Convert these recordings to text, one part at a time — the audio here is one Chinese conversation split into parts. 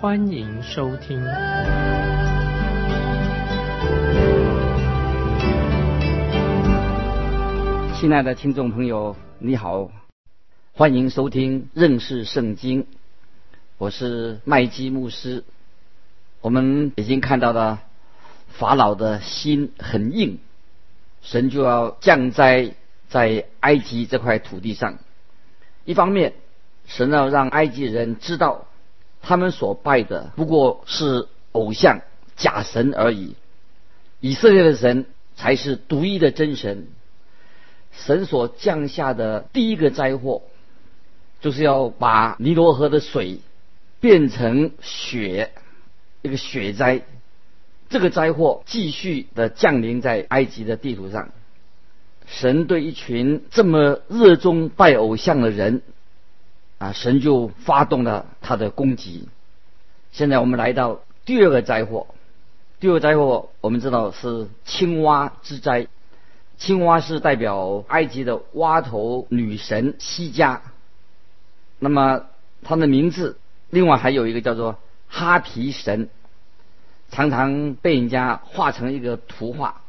欢迎收听。亲爱的听众朋友，你好，欢迎收听认识圣经。我是麦基牧师。我们已经看到了法老的心很硬，神就要降灾在埃及这块土地上。一方面，神要让埃及人知道，他们所拜的不过是偶像、假神而已，以色列的神才是独一的真神。神所降下的第一个灾祸，就是要把尼罗河的水变成血，一个血灾。这个灾祸继续的降临在埃及的地图上。神对一群这么热衷拜偶像的人，啊，神就发动了他的攻击。现在我们来到第二个灾祸，第二个灾祸我们知道是青蛙之灾。青蛙是代表埃及的蛙头女神西加，那么它的名字另外还有一个叫做哈皮神，常常被人家画成一个图画，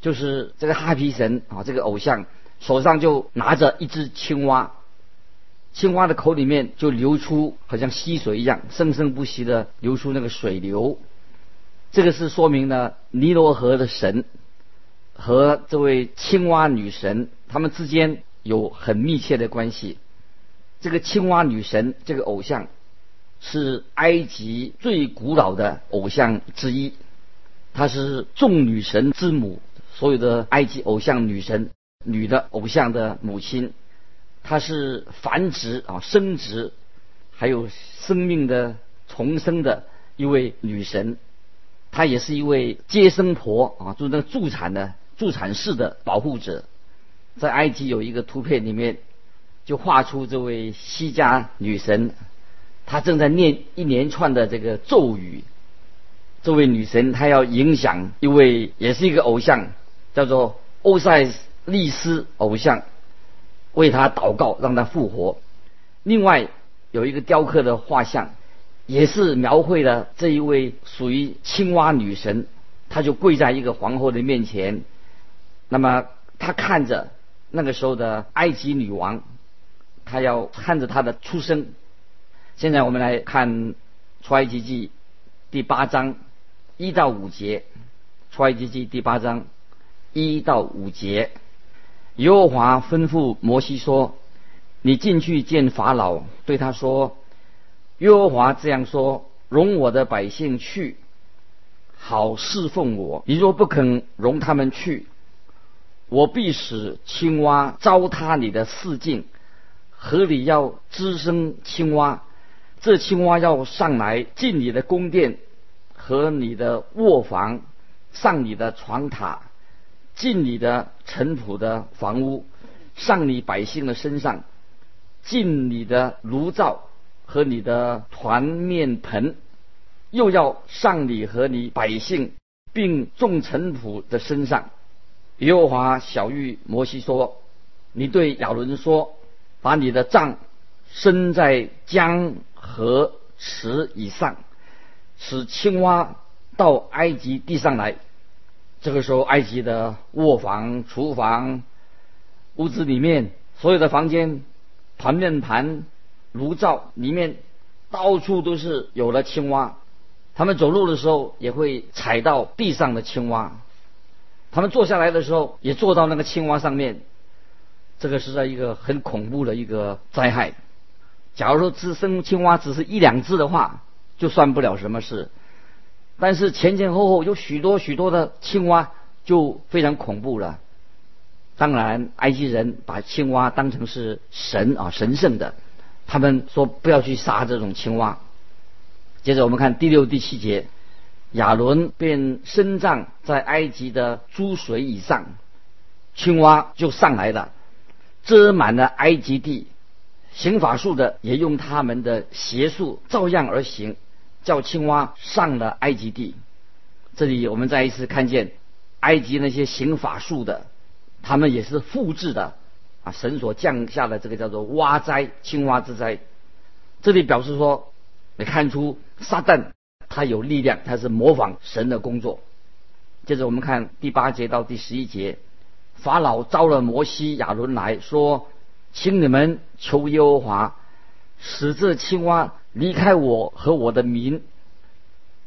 就是这个哈皮神啊，这个偶像手上就拿着一只青蛙，青蛙的口里面就流出好像溪水一样，生生不息的流出那个水流，这个是说明呢尼罗河的神。和这位青蛙女神，他们之间有很密切的关系。这个青蛙女神这个偶像，是埃及最古老的偶像之一，她是众女神之母，所有的埃及偶像女神女的偶像的母亲。她是繁殖啊、生殖，还有生命的重生的一位女神。她也是一位接生婆啊，就那个助产的。助产士的保护者，在埃及有一个图片里面，就画出这位西加女神，她正在念一连串的这个咒语。这位女神她要影响一位也是一个偶像，叫做欧塞利斯偶像，为他祷告，让他复活。另外有一个雕刻的画像，也是描绘了这一位属于青蛙女神，她就跪在一个皇后的面前。那么他看着那个时候的埃及女王，他要看着她的出生。现在我们来看出埃及记第八章一到五节。出埃及记第八章一到五节，耶和华吩咐摩西说：“你进去见法老，对他说：耶和华这样说：容我的百姓去，好侍奉我。你若不肯容他们去，我必使青蛙糟蹋你的四境，河里要滋生青蛙，这青蛙要上来进你的宫殿和你的卧房，上你的床榻，进你的尘土的房屋，上你百姓的身上，进你的炉灶和你的团面盆，又要上你和你百姓并众尘土的身上。耶和华小玉摩西说：“你对亚伦说，把你的杖伸在江河池以上，使青蛙到埃及地上来。这个时候，埃及的卧房、厨房、屋子里面所有的房间、团面盘、炉灶里面，到处都是有了青蛙。他们走路的时候也会踩到地上的青蛙。”他们坐下来的时候，也坐到那个青蛙上面。这个是在一个很恐怖的一个灾害。假如说只生青蛙只是一两只的话，就算不了什么事。但是前前后后有许多许多的青蛙，就非常恐怖了。当然，埃及人把青蛙当成是神啊，神圣的。他们说不要去杀这种青蛙。接着我们看第六、第七节，亚伦便伸杖在埃及的诸水以上，青蛙就上来了，遮满了埃及地。行法术的也用他们的邪术照样而行，叫青蛙上了埃及地。这里我们再一次看见埃及那些行法术的，他们也是复制的啊，神所降下的这个叫做蛙灾、青蛙之灾。这里表示说，你看出撒旦他有力量，他是模仿神的工作。接着我们看第八节到第十一节，法老招了摩西、亚伦来说。请你们求耶和华，使这青蛙离开我和我的民，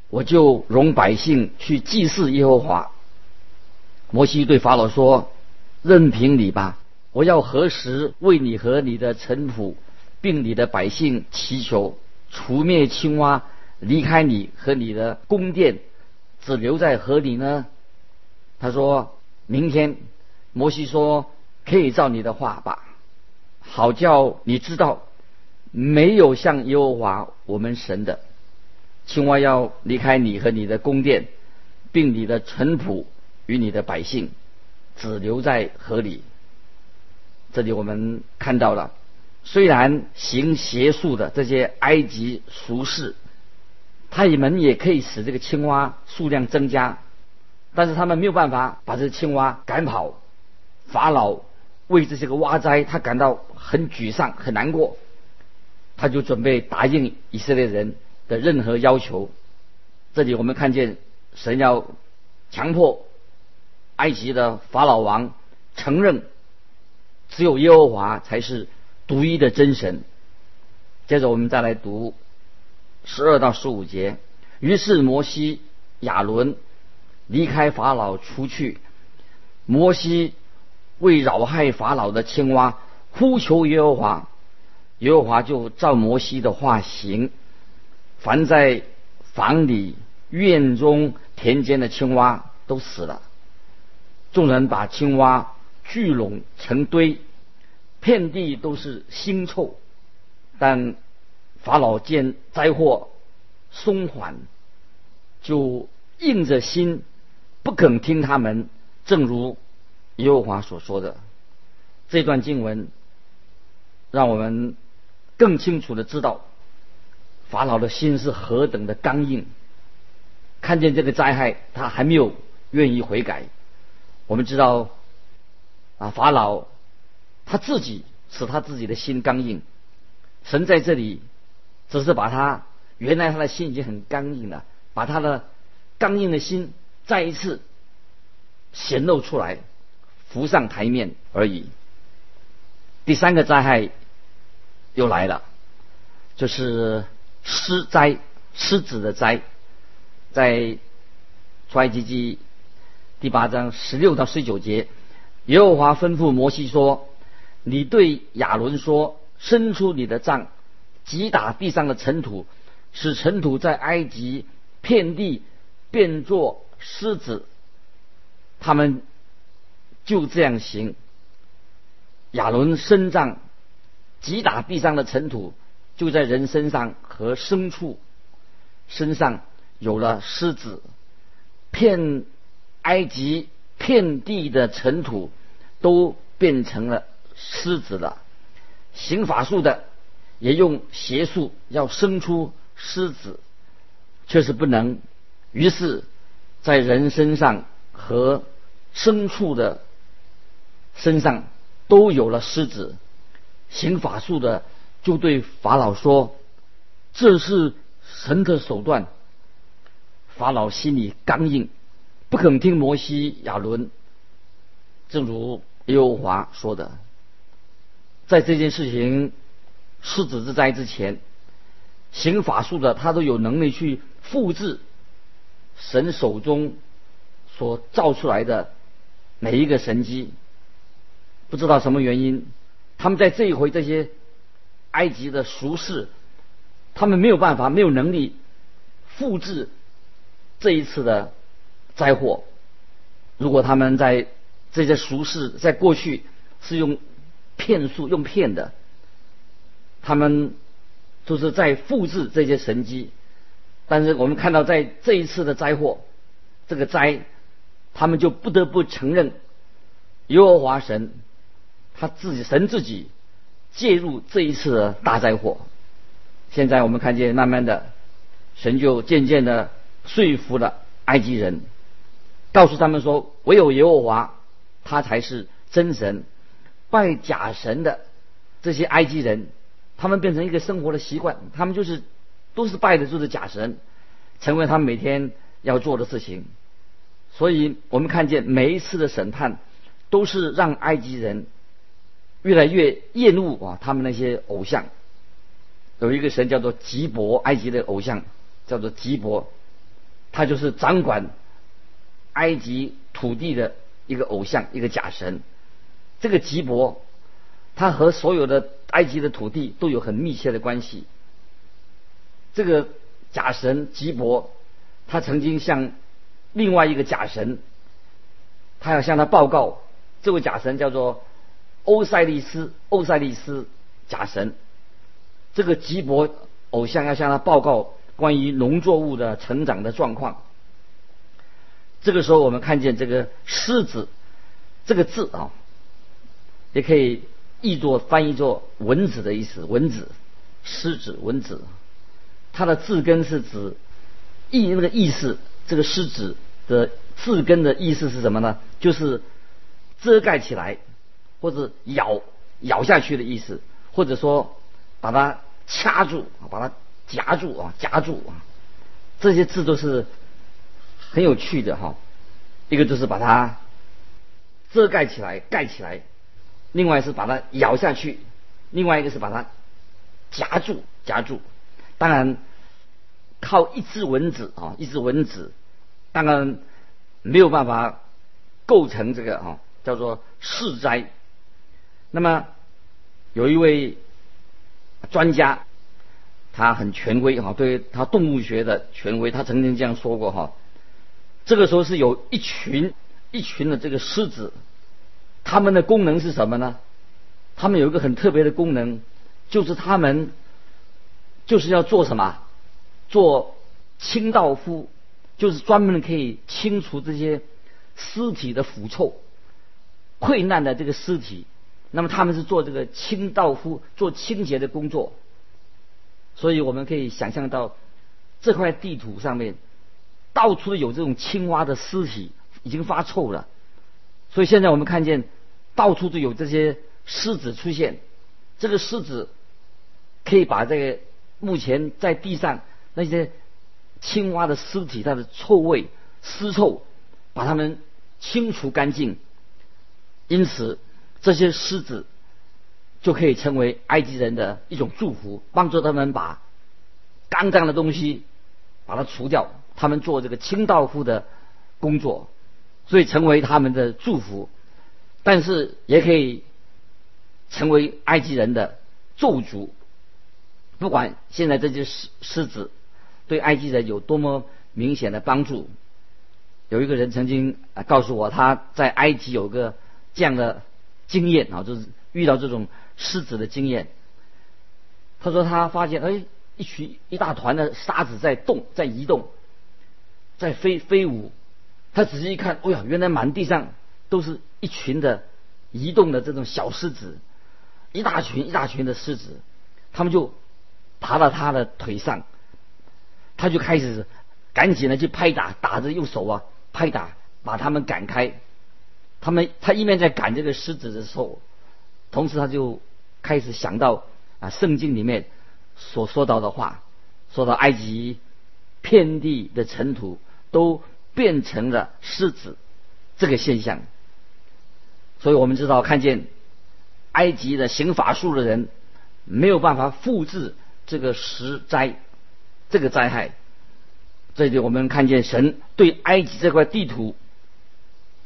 我就容百姓去祭祀耶和华。摩西对法老说：“任凭你吧，我要何时为你和你的臣仆，并你的百姓祈求，除灭青蛙，离开你和你的宫殿，只留在河里呢？”他说明天，摩西说：“可以照你的话吧。”好叫你知道，没有像耶和华我们神的青蛙要离开你和你的宫殿，并你的臣仆与你的百姓，只留在河里。这里我们看到了，虽然行邪术的这些埃及俗士，他们也可以使这个青蛙数量增加，但是他们没有办法把这青蛙赶跑。法老。为这些个蛙灾，他感到很沮丧、很难过，他就准备答应以色列人的任何要求。这里我们看见神要强迫埃及的法老王承认，只有耶和华才是独一的真神。接着我们再来读十二到十五节。于是摩西、亚伦离开法老出去，摩西。为扰害法老的青蛙呼求耶和华，耶和华就照摩西的话行。凡在房里、院中、田间的青蛙都死了。众人把青蛙聚拢成堆，遍地都是腥臭。但法老见灾祸松缓，就硬着心不肯听他们，正如。耶和华所说的这段经文，让我们更清楚的知道法老的心是何等的刚硬。看见这个灾害，他还没有愿意悔改。我们知道啊，法老他自己使他自己的心刚硬。神在这里只是把他原来他的心已经很刚硬了，把他的刚硬的心再一次显露出来。浮上台面而已。第三个灾害又来了，就是狮灾，狮子的灾，在出埃及记第八章十六到十九节，耶和华吩咐摩西说：“你对亚伦说，伸出你的杖，击打地上的尘土，使尘土在埃及遍地变作狮子。”他们。就这样行。亚伦伸杖击打地上的尘土，就在人身上和牲畜身上有了狮子，遍埃及遍地的尘土都变成了狮子了。行法术的也用邪术要生出狮子，却是不能。于是，在人身上和牲畜的。身上都有了狮子，行法术的就对法老说：“这是神的手段。”法老心里刚硬，不肯听摩西、亚伦。正如耶和华说的，在这件事情狮子之灾之前，行法术的他都有能力去复制神手中所造出来的每一个神迹。不知道什么原因，他们在这一回这些埃及的俗世，他们没有办法，没有能力复制这一次的灾祸。如果他们在这些俗世在过去是用骗术、用骗的，他们就是在复制这些神迹，但是我们看到在这一次的灾祸，这个灾，他们就不得不承认，耶和华神他自己神自己介入这一次的大灾祸。现在我们看见，慢慢的，神就渐渐的说服了埃及人，告诉他们说，唯有耶和华，他才是真神。拜假神的这些埃及人，他们变成一个生活的习惯，他们就是都是拜的就是假神，成为他们每天要做的事情。所以我们看见每一次的审判，都是让埃及人越来越厌恶啊，他们那些偶像。有一个神叫做吉伯，埃及的偶像叫做吉伯，他就是掌管埃及土地的一个偶像，一个假神。这个吉伯，他和所有的埃及的土地都有很密切的关系。这个假神吉伯，他曾经向另外一个假神，他要向他报告，这位假神叫做欧塞利斯，欧塞利斯假神。这个吉伯偶像要向他报告关于农作物的成长的状况。这个时候，我们看见这个狮子这个字啊，也可以译作翻译作蚊子的意思，蚊子，狮子，蚊子。它的字根是指意那个意思，这个狮子的字根的意思是什么呢？就是遮盖起来，或者咬咬下去的意思，或者说。把它掐住，把它夹住啊，夹住啊，这些字都是很有趣的哈。一个就是把它遮盖起来，盖起来；另外是把它咬下去；另外一个是把它夹住，夹住。当然，靠一只蚊子啊，一只蚊子，当然没有办法构成这个啊，叫做世灾。那么有一位。专家，他很权威哈，对他动物学的权威，他曾经这样说过哈。这个时候是有一群一群的这个狮子，它们的功能是什么呢？他们有一个很特别的功能，就是他们就是要做什么？做清道夫，就是专门可以清除这些尸体的腐臭、溃烂的这个尸体。那么他们是做这个清道夫，做清洁的工作，所以我们可以想象到这块地图上面到处有这种青蛙的尸体，已经发臭了。所以现在我们看见到处都有这些狮子出现，这个狮子可以把这个目前在地上那些青蛙的尸体它的臭味、尸臭，把它们清除干净，因此。这些狮子就可以成为埃及人的一种祝福，帮助他们把肮脏的东西把它除掉。他们做这个清道夫的工作，所以成为他们的祝福。但是也可以成为埃及人的咒诅。不管现在这些狮狮子对埃及人有多么明显的帮助，有一个人曾经告诉我，他在埃及有个这样的。经验啊，就是遇到这种狮子的经验。他说他发现，哎，一群一大团的沙子在动，在移动，在飞飞舞。他仔细一看，哎呀，原来满地上都是一群的移动的这种小狮子，一大群一大群的狮子，他们就爬到他的腿上，他就开始赶紧的去拍打，打着用手啊拍打，把他们赶开。他们他一面在赶这个狮子的时候，同时他就开始想到啊圣经里面所说到的话，说到埃及遍地的尘土都变成了狮子这个现象，所以我们知道看见埃及的行法术的人没有办法复制这个石灾这个灾害，这里我们看见神对埃及这块地图。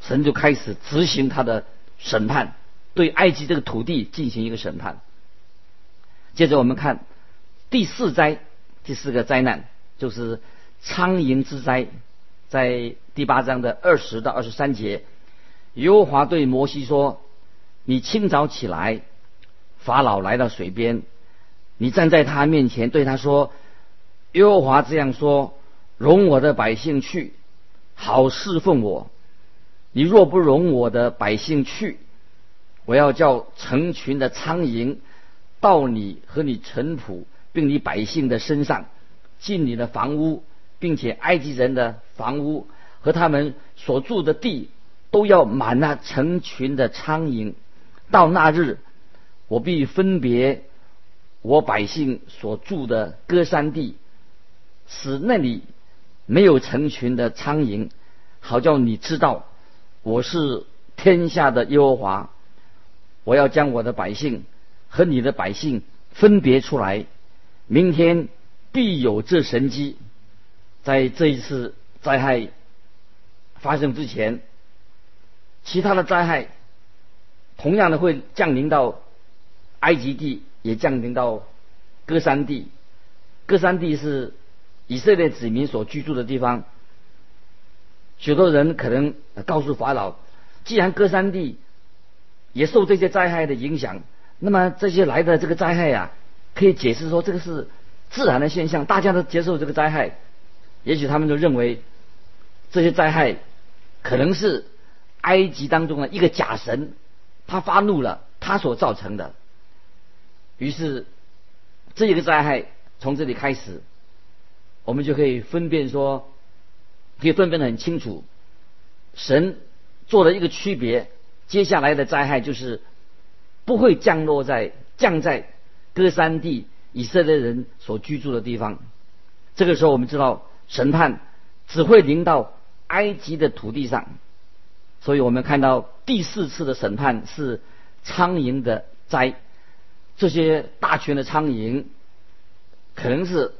神就开始执行他的审判，对埃及这个土地进行一个审判。接着我们看第四灾，第四个灾难就是苍蝇之灾，在第八章的二十到二十三节，耶和华对摩西说：“你清早起来，法老来到水边，你站在他面前，对他说：耶和华这样说：容我的百姓去，好侍奉我。你若不容我的百姓去，我要叫成群的苍蝇到你和你臣仆并你百姓的身上，进你的房屋，并且埃及人的房屋和他们所住的地都要满那成群的苍蝇。到那日，我必分别我百姓所住的歌山地，使那里没有成群的苍蝇，好叫你知道。我是天下的耶和华，我要将我的百姓和你的百姓分别出来。明天必有这神机，在这一次灾害发生之前，其他的灾害同样的会降临到埃及地，也降临到歌山地。歌山地是以色列子民所居住的地方。许多人可能告诉法老，既然歌山地也受这些灾害的影响，那么这些来的这个灾害呀，可以解释说这个是自然的现象，大家都接受这个灾害。也许他们就认为这些灾害可能是埃及当中的一个假神，他发怒了，他所造成的。于是这一个灾害从这里开始，我们就可以分辨说。可以分辨的很清楚，神做了一个区别，接下来的灾害就是不会降落在降在歌山地以色列人所居住的地方。这个时候，我们知道审判只会临到埃及的土地上，所以我们看到第四次的审判是苍蝇的灾。这些大群的苍蝇，可能是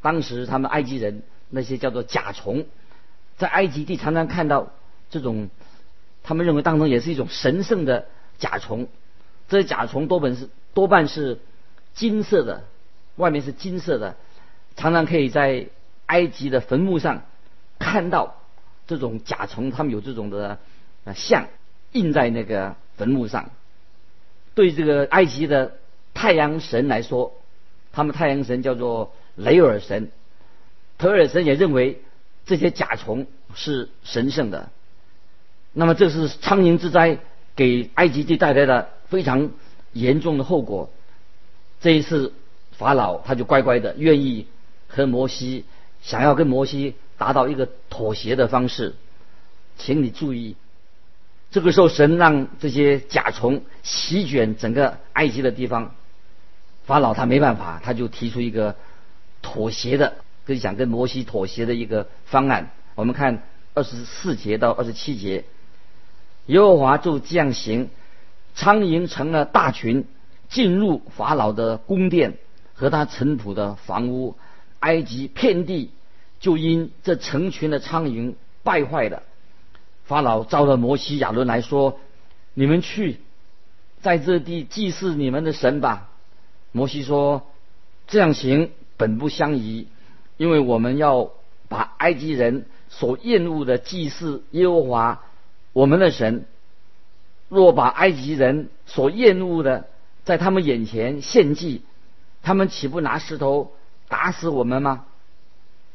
当时他们埃及人。那些叫做甲虫，在埃及地常常看到这种，他们认为当中也是一种神圣的甲虫。这些甲虫多半是多半是金色的，外面是金色的，常常可以在埃及的坟墓上看到这种甲虫，他们有这种的像印在那个坟墓上。对这个埃及的太阳神来说，他们太阳神叫做雷尔神。特尔森也认为这些甲虫是神圣的，那么这是苍蝇之灾给埃及地带来的非常严重的后果。这一次法老他就乖乖的愿意和摩西想要跟摩西达到一个妥协的方式，请你注意，这个时候神让这些甲虫席卷整个埃及的地方，法老他没办法，他就提出一个妥协的。就想跟摩西妥协的一个方案。我们看二十四节到二十七节，耶和华就这样行，苍蝇成了大群，进入法老的宫殿和他尘土的房屋，埃及遍地就因这成群的苍蝇败坏了。法老召了摩西、亚伦来说：“你们去在这地祭祀你们的神吧。”摩西说：“这样行本不相宜。”因为我们要把埃及人所厌恶的祭祀耶和华我们的神，若把埃及人所厌恶的在他们眼前献祭，他们岂不拿石头打死我们吗？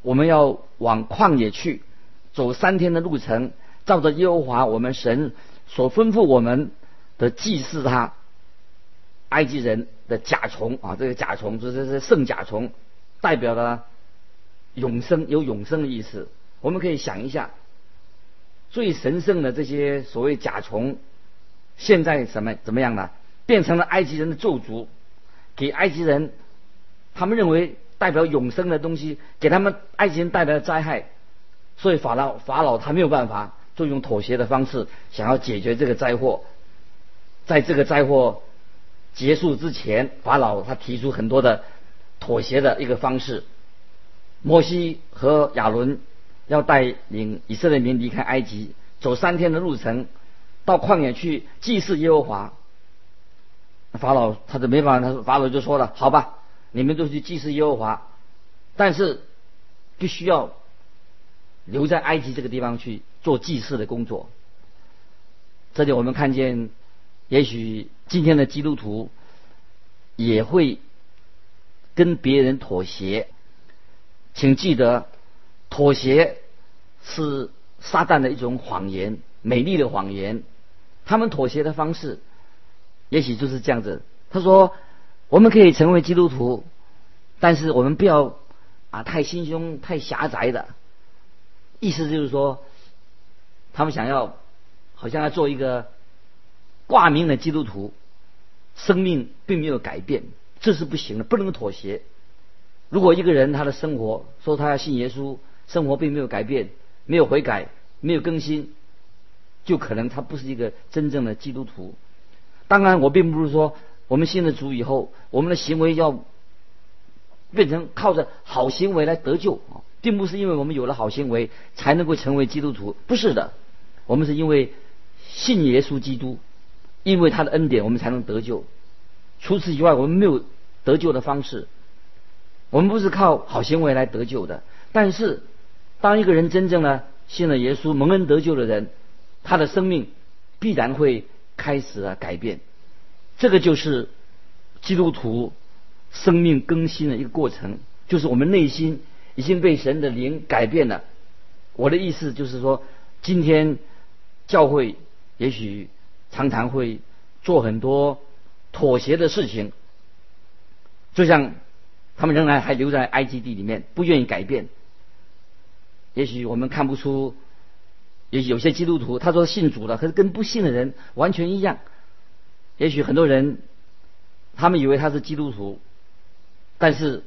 我们要往旷野去，走三天的路程，照着耶和华我们神所吩咐我们的祭祀他。埃及人的甲虫啊，这个甲虫就是是圣甲虫，代表了。永生有永生的意思，我们可以想一下，最神圣的这些所谓甲虫，现在什么怎么样呢？变成了埃及人的咒诅，给埃及人，他们认为代表永生的东西，给他们埃及人带来的灾害，所以法老法老他没有办法，就用妥协的方式想要解决这个灾祸，在这个灾祸结束之前，法老他提出很多的妥协的一个方式。摩西和亚伦要带领以色列民离开埃及，走三天的路程，到旷野去祭祀耶和华。法老他就没办法，他说法老就说了：“好吧，你们都去祭祀耶和华，但是必须要留在埃及这个地方去做祭祀的工作。”这里我们看见，也许今天的基督徒也会跟别人妥协。请记得，妥协是撒旦的一种谎言，美丽的谎言。他们妥协的方式，也许就是这样子。他说：“我们可以成为基督徒，但是我们不要啊太心胸太狭窄的。”意思就是说，他们想要好像要做一个挂名的基督徒，生命并没有改变，这是不行的，不能妥协。如果一个人他的生活说他要信耶稣，生活并没有改变，没有悔改，没有更新。就可能他不是一个真正的基督徒。当然，我并不是说我们信了主以后，我们的行为要变成靠着好行为来得救啊，并不是因为我们有了好行为才能够成为基督徒，不是的。我们是因为信耶稣基督，因为他的恩典，我们才能得救。除此以外，我们没有得救的方式。我们不是靠好行为来得救的。但是，当一个人真正的信了耶稣、蒙恩得救的人，他的生命必然会开始了改变，这个就是基督徒生命更新的一个过程，就是我们内心已经被神的灵改变了。我的意思就是说，今天教会也许常常会做很多妥协的事情，就像他们仍然还留在埃及地里面，不愿意改变。也许我们看不出。也有些基督徒，他说信主了，可是跟不信的人完全一样。也许很多人，他们以为他是基督徒，但是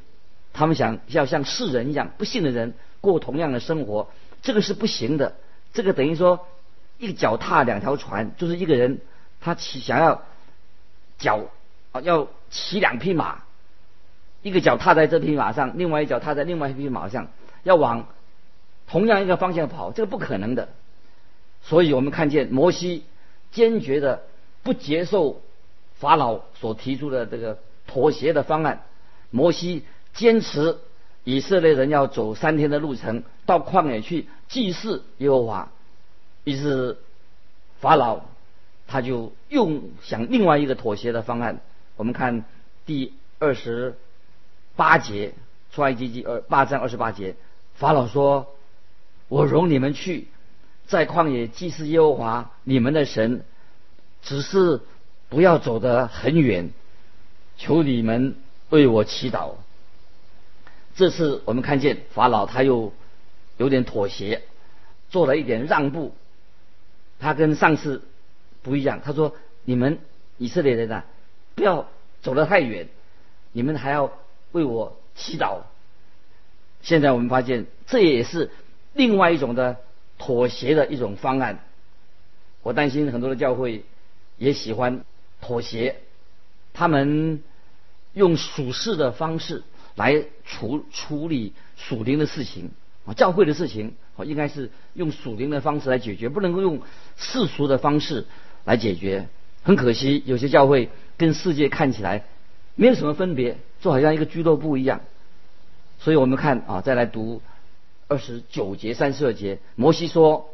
他们想要像世人一样，不信的人过同样的生活，这个是不行的。这个等于说一脚踏两条船，就是一个人他骑想要脚啊要骑两匹马，一个脚踏在这匹马上，另外一脚踏在另外一匹马上，要往同样一个方向跑，这个不可能的。所以我们看见摩西坚决的不接受法老所提出的这个妥协的方案。摩西坚持以色列人要走三天的路程到旷野去祭祀耶和华。于是法老他就用想另外一个妥协的方案。我们看第二十八节出埃及记二八章二十八节，法老说：“我容你们去。”在旷野祭祀耶和华你们的神，只是不要走得很远，求你们为我祈祷。这次我们看见法老他又有点妥协，做了一点让步。他跟上次不一样，他说：“你们以色列人啊，不要走得太远，你们还要为我祈祷。”现在我们发现，这也是另外一种的。妥协的一种方案，我担心很多的教会也喜欢妥协，他们用属世的方式来处处理属灵的事情啊，教会的事情啊，应该是用属灵的方式来解决，不能够用世俗的方式来解决。很可惜，有些教会跟世界看起来没有什么分别，就好像一个俱乐部一样。所以我们看啊，再来读。二十九节、三十二节，摩西说：“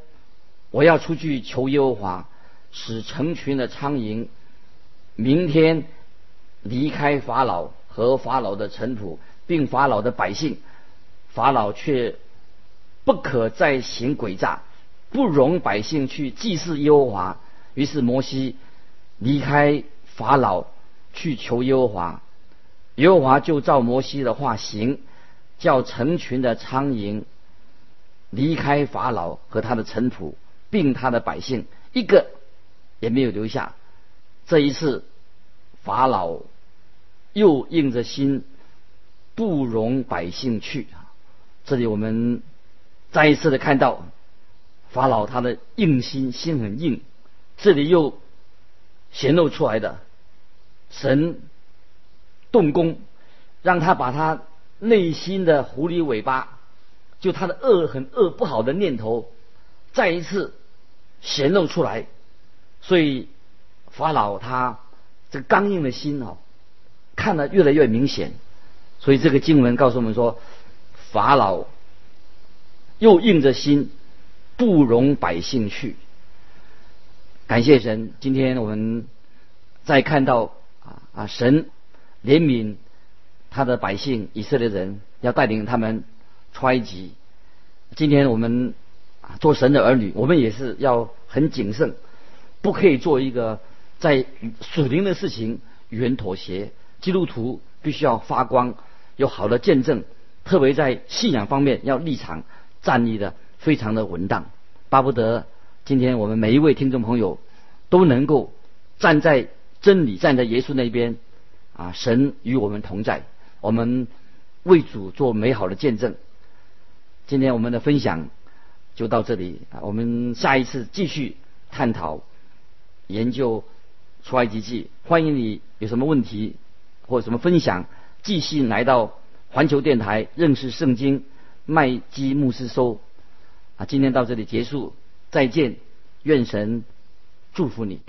我要出去求耶和华，使成群的苍蝇明天离开法老和法老的臣仆，并法老的百姓。法老却不可再行诡诈，不容百姓去祭祀耶和华。于是摩西离开法老去求耶和华，耶和华就照摩西的话行，叫成群的苍蝇。”离开法老和他的臣仆，并他的百姓，一个也没有留下。这一次，法老又硬着心不容百姓去。这里我们再一次的看到法老他的硬心，心很硬。这里又显露出来的神动工，让他把他内心的狐狸尾巴。就他的恶很恶不好的念头，再一次显露出来，所以法老他这个刚硬的心哦，看得越来越明显。所以这个经文告诉我们说，法老又硬着心不容百姓去。感谢神，今天我们再看到啊啊神怜悯他的百姓以色列人，要带领他们。出埃及。今天我们啊做神的儿女，我们也是要很谨慎，不可以做一个在属灵的事情与人妥协。基督徒必须要发光，有好的见证，特别在信仰方面要立场站立的非常的稳当。巴不得今天我们每一位听众朋友都能够站在真理，站在耶稣那边啊！神与我们同在，我们为主做美好的见证。今天我们的分享就到这里啊！我们下一次继续探讨研究出埃及记。欢迎你有什么问题或者什么分享，继续来到环球电台认识圣经麦基牧师收。啊，今天到这里结束，再见，愿神祝福你。